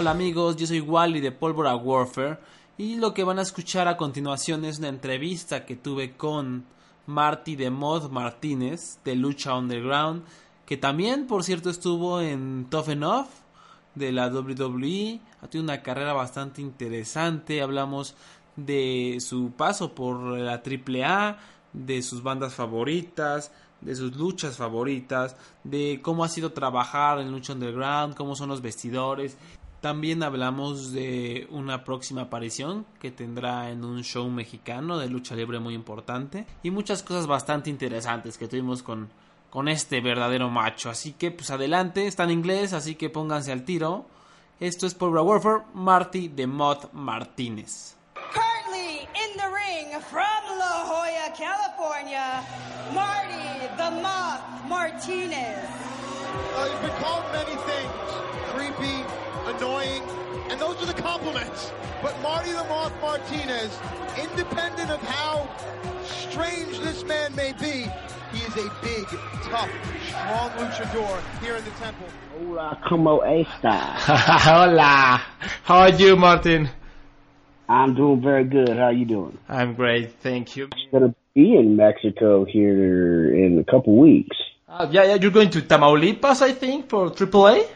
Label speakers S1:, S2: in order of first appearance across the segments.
S1: Hola amigos, yo soy Wally de Pólvora Warfare y lo que van a escuchar a continuación es una entrevista que tuve con Marty de Mod Martínez de Lucha Underground, que también por cierto estuvo en Tough Enough de la WWE, ha tenido una carrera bastante interesante, hablamos de su paso por la AAA, de sus bandas favoritas, de sus luchas favoritas, de cómo ha sido trabajar en Lucha Underground, cómo son los vestidores. También hablamos de una próxima aparición que tendrá en un show mexicano de lucha libre muy importante y muchas cosas bastante interesantes que tuvimos con, con este verdadero macho. Así que pues adelante, está en inglés, así que pónganse al tiro. Esto es Pólvora Warfare, Marty de Mod Martínez.
S2: Currently in the ring from La Jolla, California, Marty the Moth Martinez.
S3: Uh, you've been called many things. Creepy, annoying, and those are the compliments. But Marty the Moth Martinez, independent of how strange this man may be, he is a big, tough, strong luchador here in the temple.
S4: Hola, como esta?
S5: Hola. How are you, Martin?
S4: I'm doing very good. How are you doing?
S5: I'm great, thank you.
S4: I'm gonna be in Mexico here in a couple weeks.
S5: Uh, yeah, yeah, you're going to Tamaulipas, I think, for AAA?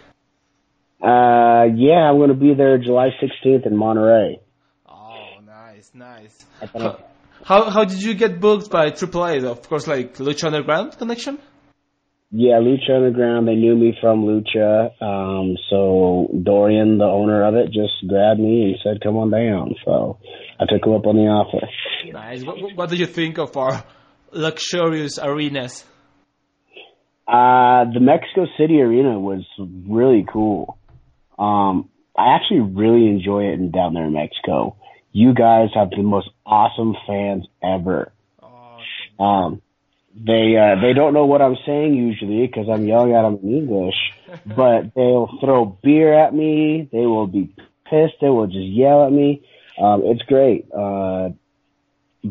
S4: Uh, yeah, I'm gonna be there July 16th in Monterrey.
S5: Oh, nice, nice. How, how, how did you get booked by AAA? Of course, like Lucha Underground connection?
S4: Yeah, Lucha Underground. They knew me from Lucha. Um, so Dorian, the owner of it, just grabbed me and said, "Come on down." So I took him up on the offer.
S5: Nice. What, what- what do you think of our luxurious arenas?
S4: Uh, the Mexico City Arena was really cool. Um, I actually really enjoy it in, down there in Mexico. You guys have the most awesome fans ever. Um, they uh, they don't know what I'm saying usually because I'm yelling at them in English, but they'll throw beer at me. They will be pissed. They will just yell at me. Um, it's great. Uh,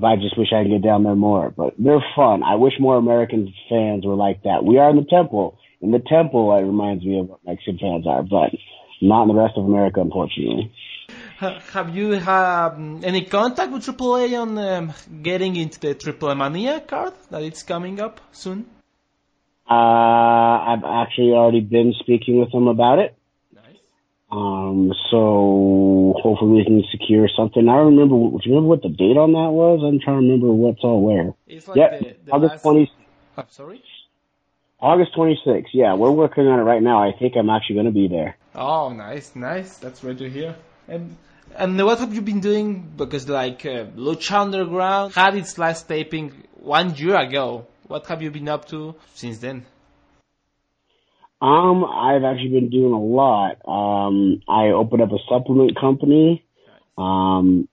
S4: I just wish I could get down there more. But they're fun. I wish more American fans were like that. We are in the temple. In the temple, it reminds me of what Mexican fans are, but not in the rest of America, unfortunately.
S5: Ha- Have you had um, any contact with AAA on um, getting into the Triplemania card that it's coming up soon?
S4: Uh, I've actually already been speaking with them about it.
S5: Nice.
S4: Um, so hopefully we can secure something. I don't remember. Do you remember what the date on that was? I'm trying to remember what's all where.
S5: It's like
S4: Yep,
S5: the, the
S4: August
S5: last...
S4: 20,
S5: Oh, sorry?
S4: August 26th. Yeah, we're working on it right now. I think I'm actually going to be there.
S5: Oh, nice, nice. That's great to hear. And and what have you been doing? Because like uh, Lucha Underground had its last taping one year ago. What have you been up to since then?
S4: Um, I've actually been doing a lot. Um, I opened up a supplement company, um,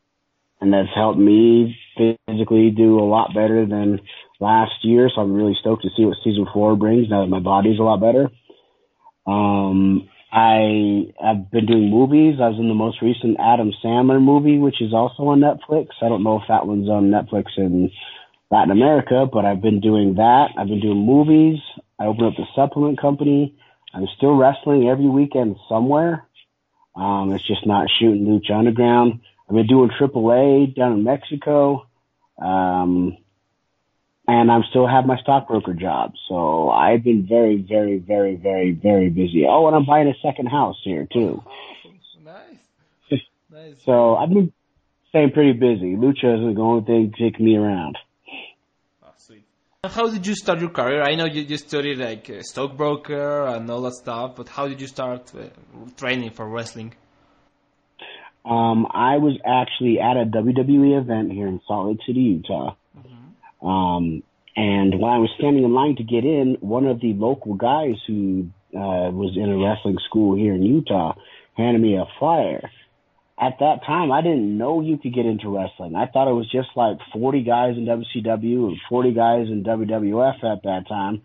S4: and that's helped me physically do a lot better than last year. So I'm really stoked to see what season four brings now that my body's a lot better. Um, I have been doing movies. I was in the most recent Adam Sandler movie, which is also on Netflix. I don't know if that one's on Netflix in Latin America, but I've been doing that. I've been doing movies. I opened up the supplement company. I'm still wrestling every weekend somewhere. Um, it's just not shooting Lucha Underground. I've been doing AAA down in Mexico. Um, and I'm still have my stockbroker job. So I've been very, very, very, very, very busy. Oh, and I'm buying a second house here too.
S5: Nice, nice.
S4: So I've been staying pretty busy. Lucha isn't the only thing taking me around.
S5: Oh, sweet. How did you start your career? I know you you studied like a stockbroker and all that stuff, but how did you start uh, training for wrestling?
S4: Um, I was actually at a WWE event here in Salt Lake City, Utah. Um, and when I was standing in line to get in, one of the local guys who uh, was in a wrestling school here in Utah handed me a flyer. At that time, I didn't know you could get into wrestling. I thought it was just like 40 guys in WCW and 40 guys in WWF at that time.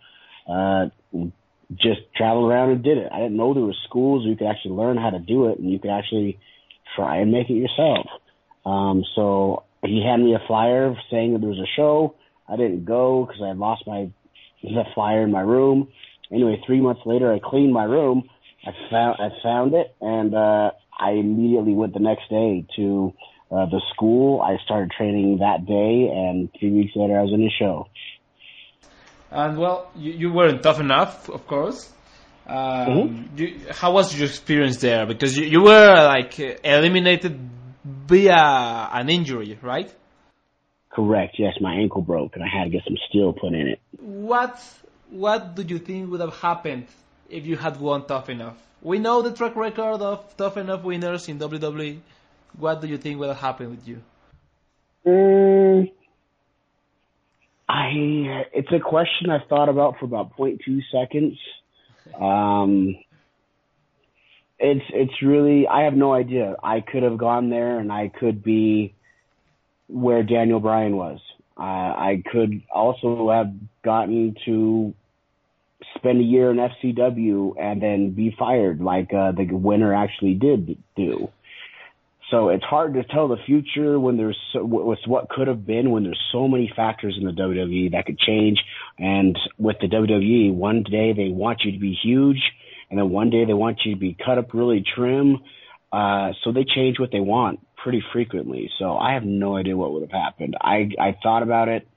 S4: Uh, just traveled around and did it. I didn't know there were schools where you could actually learn how to do it and you could actually try and make it yourself. Um, so he handed me a flyer saying that there was a show. I didn't go because I lost my the flyer in my room. Anyway, three months later, I cleaned my room. I found I found it, and uh, I immediately went the next day to uh, the school. I started training that day, and three weeks later, I was in the show.
S5: And well, you, you weren't tough enough, of course. Um,
S4: Mm-hmm.
S5: you, how was your experience there? Because you, you were like eliminated via an injury, right?
S4: Correct. Yes, my ankle broke, and I had to get some steel put in it.
S5: What What do you think would have happened if you had won Tough Enough? We know the track record of Tough Enough winners in WWE. What do you think would have happened with you?
S4: Mm, I it's a question I've thought about for about 0.2 seconds. Um, it's it's really I have no idea. I could have gone there and I could be where Daniel Bryan was. Uh, I could also have gotten to spend a year in FCW and then be fired like uh, the winner actually did do. So it's hard to tell the future when there's so, what could have been when there's so many factors in the WWE that could change. And with the WWE, one day they want you to be huge, and then one day they want you to be cut up really trim. Uh, so they change what they want pretty frequently. So I have no idea what would have happened. I I thought about it,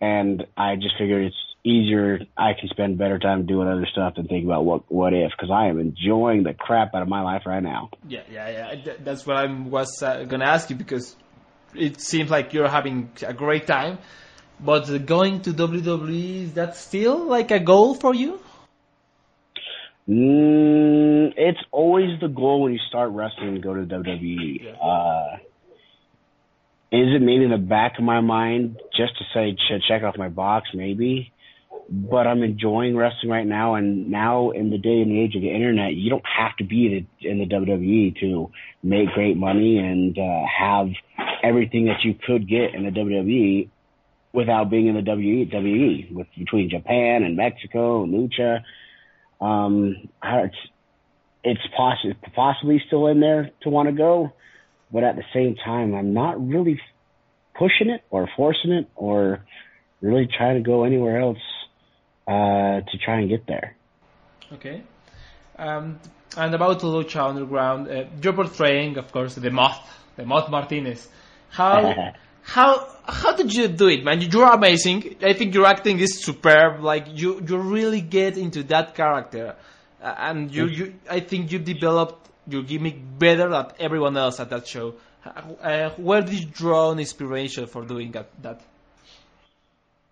S4: and I just figured it's easier. I can spend better time doing other stuff than thinking about what what if because I am enjoying the crap out of my life right now.
S5: Yeah, yeah, yeah. That's what I was uh, gonna ask you because it seems like you're having a great time. But going to WWE is that still like a goal for you?
S4: Mm, it's always the goal when you start wrestling to go to WWE. Uh, is it maybe in the back of my mind just to say ch- check off my box? Maybe, but I'm enjoying wrestling right now. And now in the day and the age of the internet, you don't have to be in the WWE to make great money and uh, have everything that you could get in the WWE without being in the WWE. With between Japan and Mexico, and Lucha um, it's it's possibly possibly still in there to want to go, but at the same time, I'm not really pushing it or forcing it or really trying to go anywhere else uh, to try and get there.
S5: Okay. Um, and about Lucha Underground, uh, you're portraying, of course, the Moth, the Moth Martinez. How how how did you do it, man? You're amazing. I think your acting is superb. Like you you really get into that character, uh, and you you I think you developed your gimmick better than everyone else at that show. Uh, where did you draw an inspiration for doing that? that?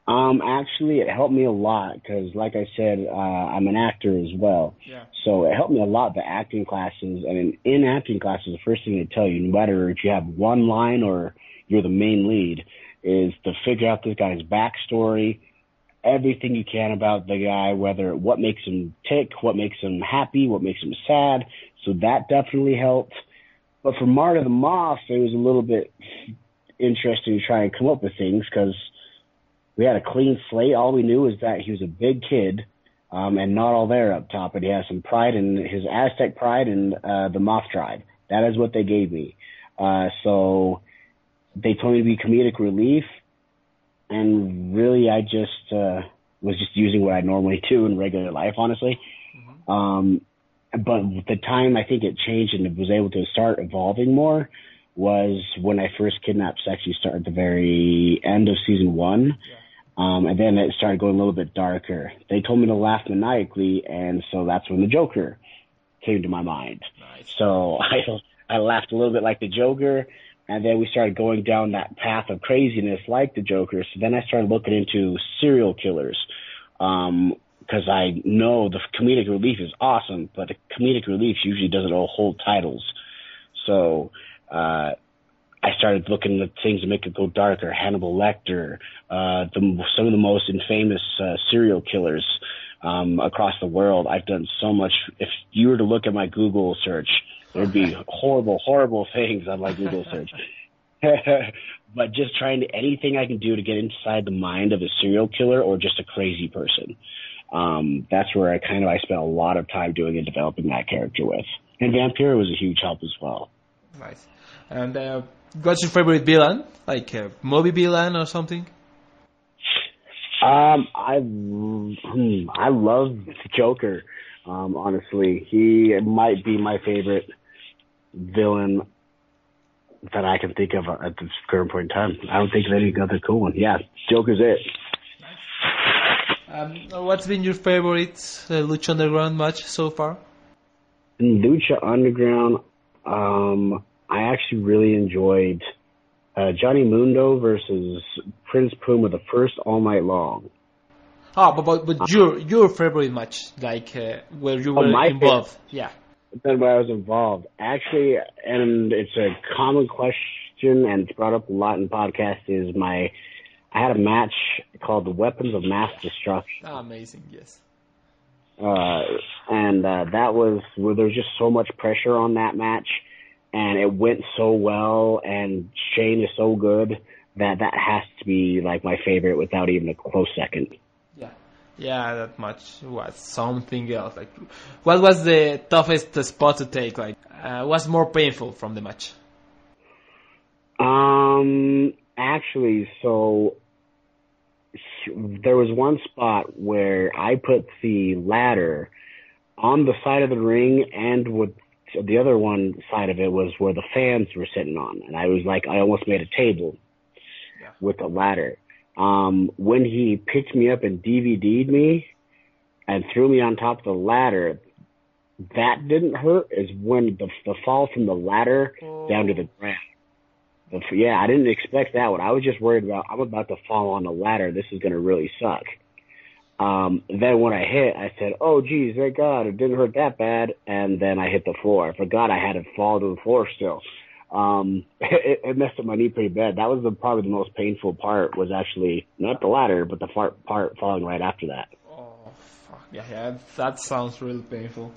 S4: Um, actually, it helped me a lot because, like I said, uh, I'm an actor as well.
S5: Yeah.
S4: So it helped me a lot. The acting classes, I mean, in acting classes, the first thing they tell you, no matter if you have one line or you're the main lead, is to figure out this guy's backstory, everything you can about the guy, whether what makes him tick, what makes him happy, what makes him sad. So that definitely helped. But for Marty the Moth, it was a little bit interesting to try and come up with things because we had a clean slate. All we knew was that he was a big kid, um, and not all there up top, but he has some pride in his Aztec pride and uh, the Moth tribe. That is what they gave me. Uh, so they told me to be comedic relief, and really, I just uh, was just using what I normally do in regular life, honestly. Um, but the time I think it changed and it was able to start evolving more was when I first kidnapped Sexy Star at the very end of season one. Um, and then it started going a little bit darker. They told me to laugh maniacally, and so that's when the Joker came to my mind. So I I laughed a little bit like the Joker, and then we started going down that path of craziness like the Joker. So then I started looking into serial killers. Um, because I know the comedic relief is awesome, but the comedic relief usually doesn't hold titles. So uh, I started looking at things to make it go darker. Hannibal Lecter, uh, the, some of the most infamous uh, serial killers um, across the world. I've done so much. If you were to look at my Google search, there'd be horrible, horrible things on my Google search. but just trying to anything I can do to get inside the mind of a serial killer or just a crazy person. Um, that's where I kind of I spent a lot of time doing and developing that character with. And Vampiro was a huge help as well.
S5: Nice. And uh, what's your favorite villain? Like a movie villain or something?
S4: Um, I hmm, I love Joker. Um, honestly, he might be my favorite villain that I can think of at this current point in time. I don't think of any other cool one. Yeah, Joker's it.
S5: Um, what's been your favorite uh, Lucha Underground match so far?
S4: In Lucha Underground, um, I actually really enjoyed uh, Johnny Mundo versus Prince Puma the first All Night Long.
S5: Ah, but but, but your your favorite match, like uh, where you
S4: Oh,
S5: were
S4: my
S5: involved? Yeah.
S4: Then when I was involved, actually, and it's a common question and it's brought up a lot in podcasts. Is my I had a match called the Weapons of Mass Destruction.
S5: Ah, amazing. Yes.
S4: uh, and uh, that was where there was just so much pressure on that match, and it went so well, and Shane is so good that that has to be like my favorite without even a close second.
S5: Yeah. That match was something else. Like, what was the toughest spot to take? Like, uh, what's more painful from the match?
S4: Um, actually, so there was one spot where I put the ladder on the side of the ring and with the other one side of it was where the fans were sitting on. And I was like, I almost made a table
S5: Yeah.
S4: with the ladder. Um, when he picked me up and DVD'd me and threw me on top of the ladder, that didn't hurt is when the, the fall from the ladder down to the ground. The, yeah, I didn't expect that one. I was just worried about I'm about to fall on the ladder. This is going to really suck. Um, then when I hit, I said, "Oh, geez, thank God, it didn't hurt that bad." And then I hit the floor. I forgot I had to fall to the floor still. Um, it, it messed up my knee pretty bad. That was the, probably the most painful part. Was actually not the ladder, but the far, part falling right after that.
S5: Oh, fuck. Yeah, yeah, that sounds really painful.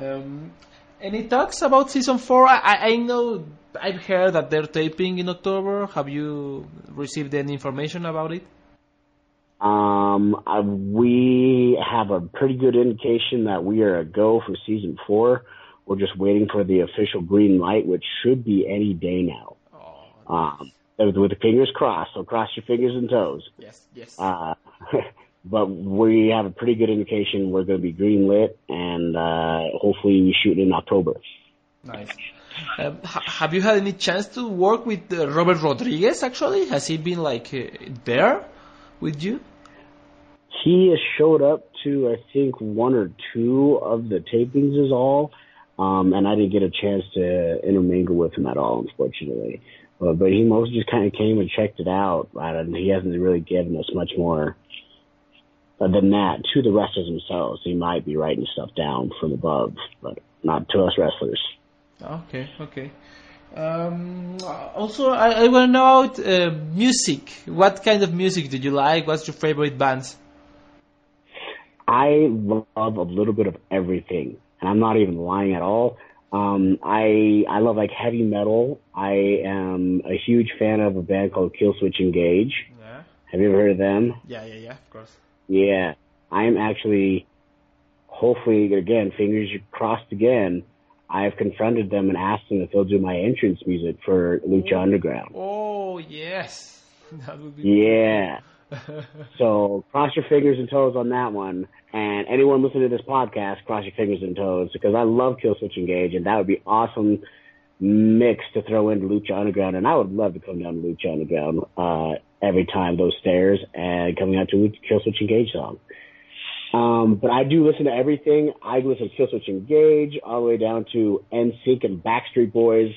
S5: Um, any talks about season four? I, I- I know I've heard that they're taping in October. Have you received any information about it?
S4: Um, uh, we have a pretty good indication that we are a go for season four. We're just waiting for the official green light, which should be any day now.
S5: Oh,
S4: Um, with with the fingers crossed, so cross your fingers and toes.
S5: yes, yes.
S4: Uh, but we have a pretty good indication we're going to be green lit, and uh, hopefully we shoot in October.
S5: Nice. Um, ha- have you had any chance to work with uh, Robert Rodriguez? Actually, has he been like uh, there with you?
S4: He has showed up to I think one or two of the tapings is all, um, and I didn't get a chance to intermingle with him at all, unfortunately. Uh, but he mostly just kind of came and checked it out, and he hasn't really given us much more uh, than that to the wrestlers themselves. He might be writing stuff down from above, but not to us wrestlers.
S5: Okay, okay. Um, also, I, I want to know about uh, music. What kind of music do you like? What's your favorite bands?
S4: I love a little bit of everything, and I'm not even lying at all. Um, I I love like heavy metal. I am a huge fan of a band called Killswitch Engage.
S5: Yeah,
S4: Have you ever heard of them?
S5: yeah, yeah, yeah. Of course.
S4: Yeah, I am actually, hopefully, again, fingers crossed again. I have confronted them and asked them if they'll do my entrance music for Lucha Underground.
S5: Oh yes, that would be.
S4: Yeah. So cross your fingers and toes on that one. And anyone listening to this podcast, cross your fingers and toes because I love Killswitch Engage, and that would be awesome mix to throw into Lucha Underground. And I would love to come down to Lucha Underground uh, every time those stairs and coming out to a Killswitch Engage song. Um, but I do listen to everything. I listen to Killswitch Engage all the way down to NSYNC and Backstreet Boys.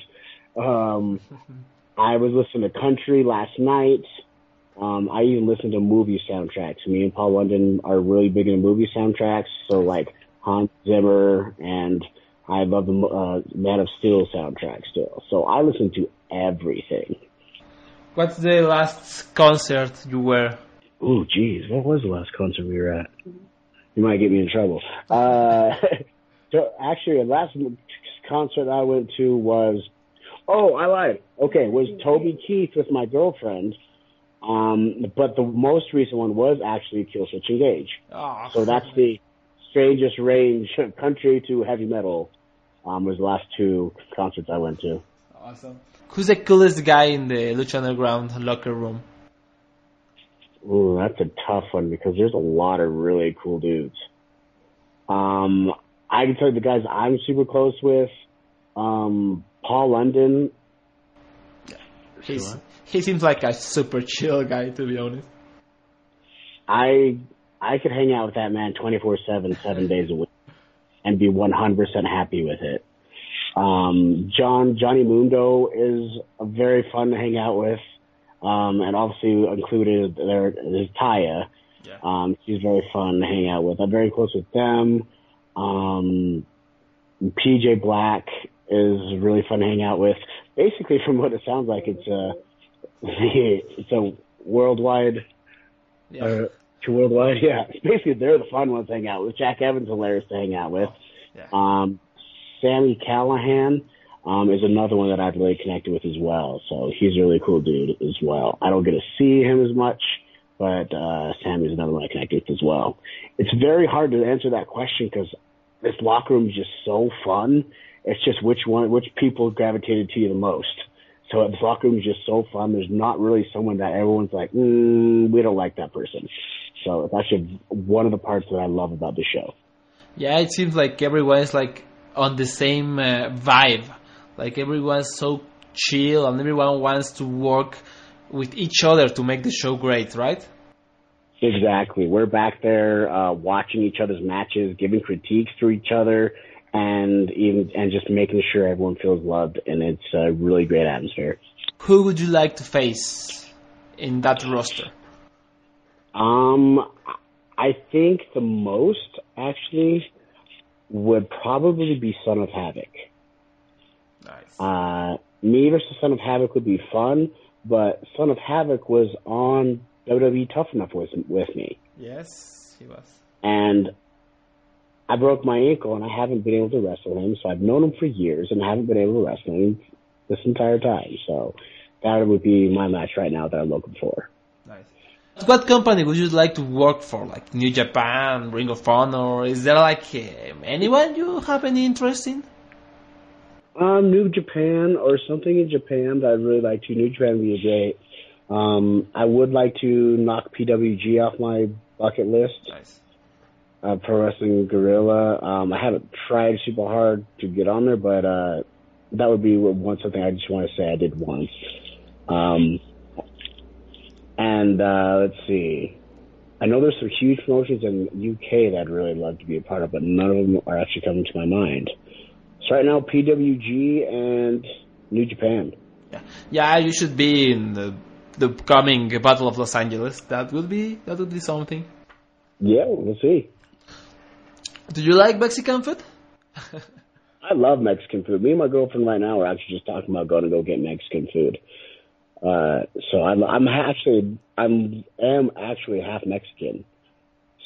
S4: Um, I was listening to country last night. Um, I even listen to movie soundtracks. Me and Paul London are really big into movie soundtracks. So like Hans Zimmer and I love the uh, Man of Steel soundtrack still. So I listen to everything.
S5: What's the last concert you were?
S4: Ooh, geez, what was the last concert we were at? You might get me in trouble. Uh, so actually, the last concert I went to was, oh, I lied. Okay, it was Toby Keith with my girlfriend. Um, but the most recent one was actually Killswitch Engage.
S5: Oh,
S4: So that's the strangest range, country to heavy metal. Um, was the last two concerts I went to.
S5: awesome. Who's the coolest guy in the Lucha Underground locker room?
S4: Ooh, that's a tough one because there's a lot of really cool dudes. Um, I can tell you the guys I'm super close with. Um, Paul London.
S5: He's, he seems like a super chill guy, to be honest.
S4: I I could hang out with that man 24/7, seven days a week, and be 100% happy with it. Um, John Johnny Mundo is a very fun to hang out with, um, and obviously included there is Taya.
S5: Yeah.
S4: Um, she's very fun to hang out with. I'm very close with them. Um, PJ Black is really fun to hang out with. Basically, from what it sounds like, it's a it's a worldwide
S5: Yeah.
S4: uh, to worldwide, yeah. Basically, they're the fun ones to hang out with. Jack Evans hilarious to hang out with.
S5: Yeah.
S4: Um, Sami Callihan um, is another one that I've really connected with as well. So he's a really cool dude as well. I don't get to see him as much, but uh, Sami's another one I connect with as well. It's very hard to answer that question because this locker room is just so fun. It's just which one, which people gravitated to you the most. So this locker room is just so fun. There's not really someone that everyone's like, mm, we don't like that person. So it's actually one of the parts that I love about the show.
S5: Yeah, it seems like everyone's like on the same uh, vibe. Like everyone's so chill and everyone wants to work with each other to make the show great, right?
S4: Exactly. We're back there uh, watching each other's matches, giving critiques to each other, and even and just making sure everyone feels loved. And it's a really great atmosphere.
S5: Who would you like to face in that roster?
S4: Um, I think the most actually would probably be Son of Havoc.
S5: Nice.
S4: Uh, me versus Son of Havoc would be fun, but Son of Havoc was on WWE Tough Enough with, with me.
S5: Yes, he was.
S4: and I broke my ankle and I haven't been able to wrestle him. So I've known him for years and haven't been able to wrestle him this entire time. So that would be my match right now that I'm looking for.
S5: Nice. What company would you like to work for? Like New Japan, Ring of Honor? Is there like um, anyone you have any interest in?
S4: Um, New Japan or something in Japan that I'd really like to. New Japan would be great. Um, I would like to knock PWG off my bucket list.
S5: Nice.
S4: Uh, Pro Wrestling Guerrilla. Um, I haven't tried super hard to get on there, but uh, that would be one something I just want to say I did once. Um, and uh, let's see. I know there's some huge promotions in UK that I'd really love to be a part of, but none of them are actually coming to my mind. So right now, PWG and New Japan.
S5: Yeah, yeah. You should be in the the coming Battle of Los Angeles. That would be that would be something.
S4: Yeah, we'll see.
S5: Do you like Mexican food?
S4: I love Mexican food. Me and my girlfriend right now are actually just talking about going to go get Mexican food. Uh, so I'm I'm actually I'm am actually half Mexican.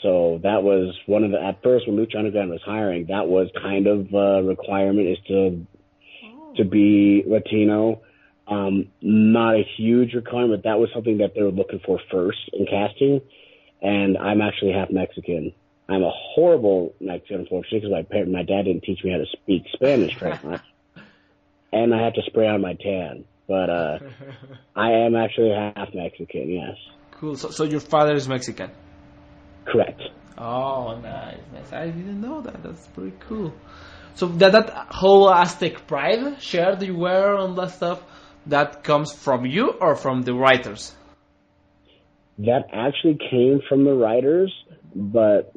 S4: So that was one of the at first when Lucha Underground was hiring, that was kind of a requirement is to to be Latino. Um, not a huge requirement. But that was something that they were looking for first in casting. And I'm actually half Mexican. I'm a horrible Mexican, unfortunately, because my parent, my dad didn't teach me how to speak Spanish very much, and I have to spray on my tan. But uh, I am actually half Mexican. Yes,
S5: Cool. So, so your father is Mexican.
S4: correct.
S5: Oh, nice, nice. I didn't know that. That's pretty cool. So that that whole Aztec pride shirt you wear and that stuff, that comes from you or from the writers?
S4: That actually came from the writers, but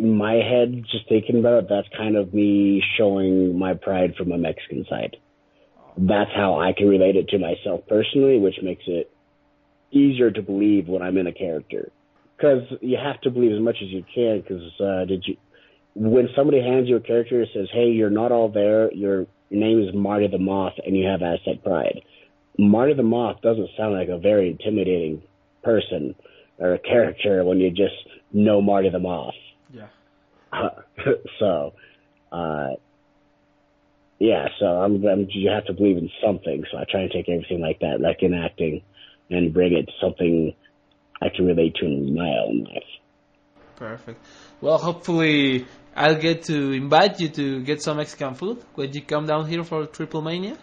S4: my head, just thinking about it, that's kind of me showing my pride from a Mexican side. That's how I can relate it to myself personally, which makes it easier to believe when I'm in a character. Because you have to believe as much as you can. Because uh, did you when somebody hands you a character that says, "Hey, you're not all there. Your name is Marty the Moth, and you have Aztec pride." Marty the Moth doesn't sound like a very intimidating person or a character when you just know Marty the Moth.
S5: Yeah.
S4: so, uh, yeah, so I'm, I'm, you have to believe in something. So I try and take everything like that, like in acting, and bring it to something I can relate to in my own life.
S5: Perfect. Well, hopefully I'll get to invite you to get some Mexican food when you come down here for Triplemania.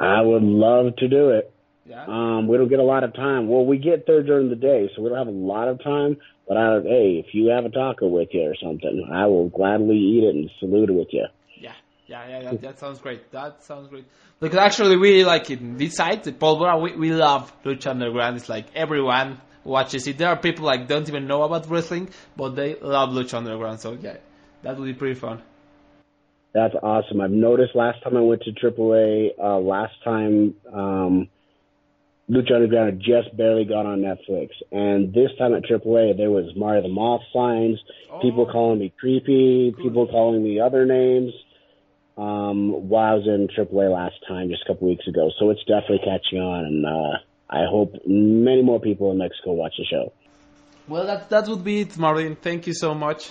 S4: I would love to do it.
S5: Yeah.
S4: Um, we don't get a lot of time. Well, we get there during the day, so we don't have a lot of time. But I, hey, if you have a taco with you or something, I will gladly eat it and salute it with you.
S5: Yeah, yeah, yeah. That, that sounds great. That sounds great. Because actually, we like in this side, the Pólvora, we we love Lucha Underground. It's like everyone watches it. There are people like don't even know about wrestling, but they love Lucha Underground. So yeah, that would be pretty fun.
S4: That's awesome. I've noticed last time I went to AAA, uh, last time um, Lucha Underground had just barely got on Netflix, and this time at AAA there was Marty the Moth signs, people calling me creepy, people calling me other names. Um, while I was in AAA last time, just a couple weeks ago, so it's definitely catching on, and uh, I hope many more people in Mexico watch the show.
S5: Well, that that would be it, Martin. Thank you so much.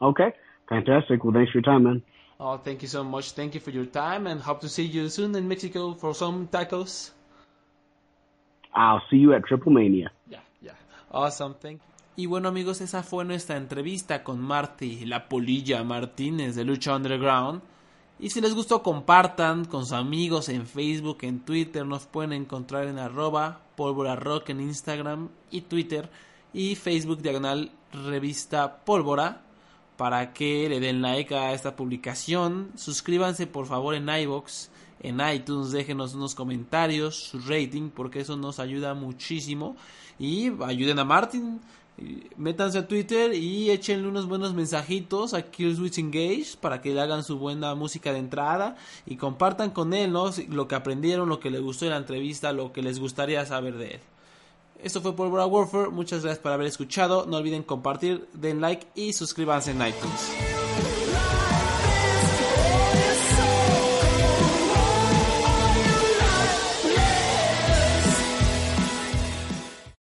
S4: Okay, fantastic. Well, thanks for your time, man.
S5: Oh, thank you so much. Thank you for your time, and hope to see you soon in Mexico for some tacos.
S4: I'll see you at Triple Mania.
S5: Yeah, yeah. Awesome, thank you.
S1: Y bueno amigos, esa fue nuestra entrevista con Marty, la polilla Martínez de Lucha Underground. Y si les gustó, compartan con sus amigos en Facebook, en Twitter. Nos pueden encontrar en arroba pólvora rock en Instagram y Twitter. Y Facebook diagonal revista pólvora. Para que le den like a esta publicación. Suscríbanse por favor en iBox, en iTunes. Déjenos unos comentarios, su rating, porque eso nos ayuda muchísimo. Y ayuden a Martin. Métanse a Twitter y échenle unos buenos mensajitos a Killswitch Engage para que le hagan su buena música de entrada y compartan con él lo que aprendieron, lo que les gustó de la entrevista, lo que les gustaría saber de él. Esto fue Pólvora Warfare, muchas gracias por haber escuchado, no olviden compartir, den like y suscríbanse en iTunes.